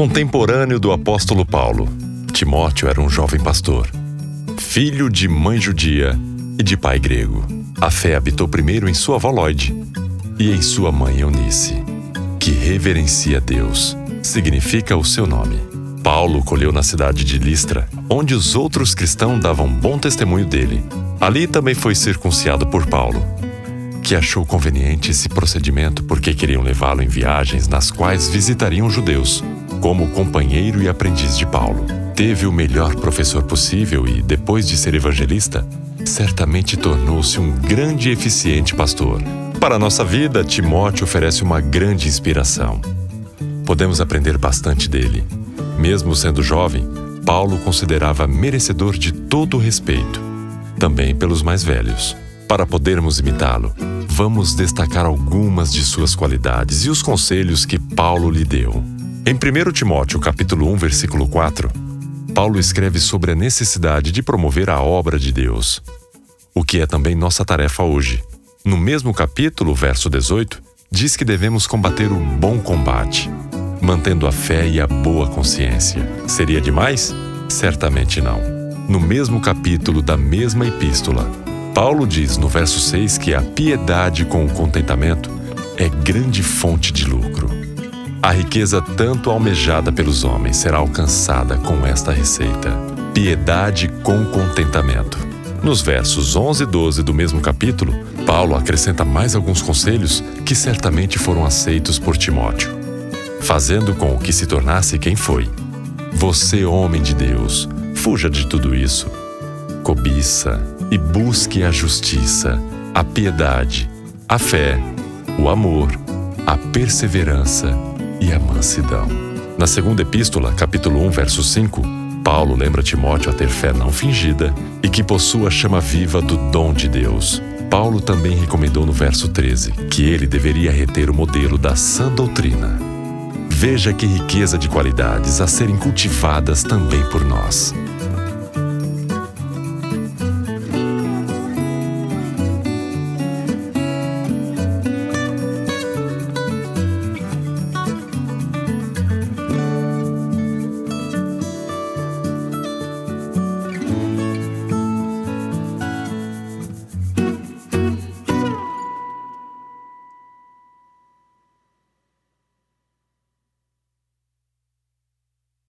Contemporâneo do apóstolo Paulo, Timóteo era um jovem pastor, filho de mãe judia e de pai grego. A fé habitou primeiro em sua avó Lloyd e em sua mãe Eunice, que reverencia Deus, significa o seu nome. Paulo colheu na cidade de Listra, onde os outros cristãos davam bom testemunho dele. Ali também foi circunciado por Paulo, que achou conveniente esse procedimento porque queriam levá-lo em viagens nas quais visitariam judeus, como companheiro e aprendiz de Paulo. Teve o melhor professor possível e, depois de ser evangelista, certamente tornou-se um grande e eficiente pastor. Para a nossa vida, Timóteo oferece uma grande inspiração. Podemos aprender bastante dele. Mesmo sendo jovem, Paulo considerava merecedor de todo o respeito, também pelos mais velhos. Para podermos imitá-lo, vamos destacar algumas de suas qualidades e os conselhos que Paulo lhe deu. Em 1 Timóteo, capítulo 1, versículo 4, Paulo escreve sobre a necessidade de promover a obra de Deus, o que é também nossa tarefa hoje. No mesmo capítulo, verso 18, diz que devemos combater o bom combate, mantendo a fé e a boa consciência. Seria demais? Certamente não. No mesmo capítulo da mesma epístola, Paulo diz no verso 6 que a piedade com o contentamento é grande fonte de lucro. A riqueza tanto almejada pelos homens será alcançada com esta receita: piedade com contentamento. Nos versos 11 e 12 do mesmo capítulo, Paulo acrescenta mais alguns conselhos que certamente foram aceitos por Timóteo, fazendo com que se tornasse quem foi. Você, homem de Deus, fuja de tudo isso. Cobiça e busque a justiça, a piedade, a fé, o amor, a perseverança e a mansidão. Na segunda epístola, capítulo 1, verso 5, Paulo lembra Timóteo a ter fé não fingida e que possua a chama viva do dom de Deus. Paulo também recomendou no verso 13 que ele deveria reter o modelo da sã doutrina. Veja que riqueza de qualidades a serem cultivadas também por nós.